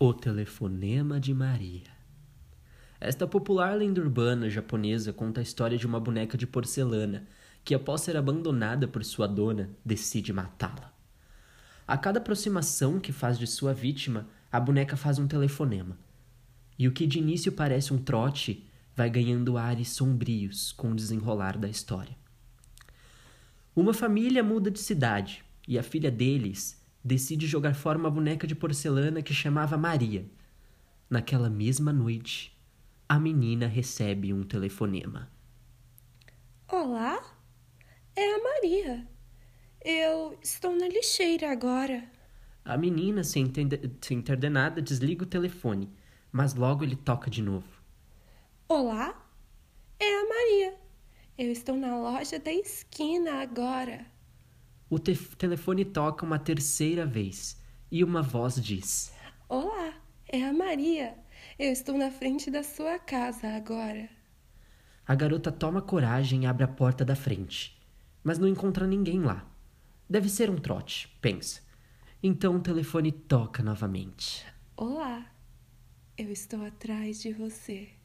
O Telefonema de Maria. Esta popular lenda urbana japonesa conta a história de uma boneca de porcelana que, após ser abandonada por sua dona, decide matá-la. A cada aproximação que faz de sua vítima, a boneca faz um telefonema. E o que de início parece um trote vai ganhando ares sombrios com o desenrolar da história. Uma família muda de cidade e a filha deles decide jogar fora uma boneca de porcelana que chamava Maria. Naquela mesma noite, a menina recebe um telefonema. Olá, é a Maria. Eu estou na lixeira agora. A menina, sem, entender, sem entender nada, desliga o telefone, mas logo ele toca de novo. Olá, é a Maria. Eu estou na loja da esquina agora. O te telefone toca uma terceira vez e uma voz diz: Olá, é a Maria. Eu estou na frente da sua casa agora. A garota toma coragem e abre a porta da frente, mas não encontra ninguém lá. Deve ser um trote, pensa. Então o telefone toca novamente. Olá, eu estou atrás de você.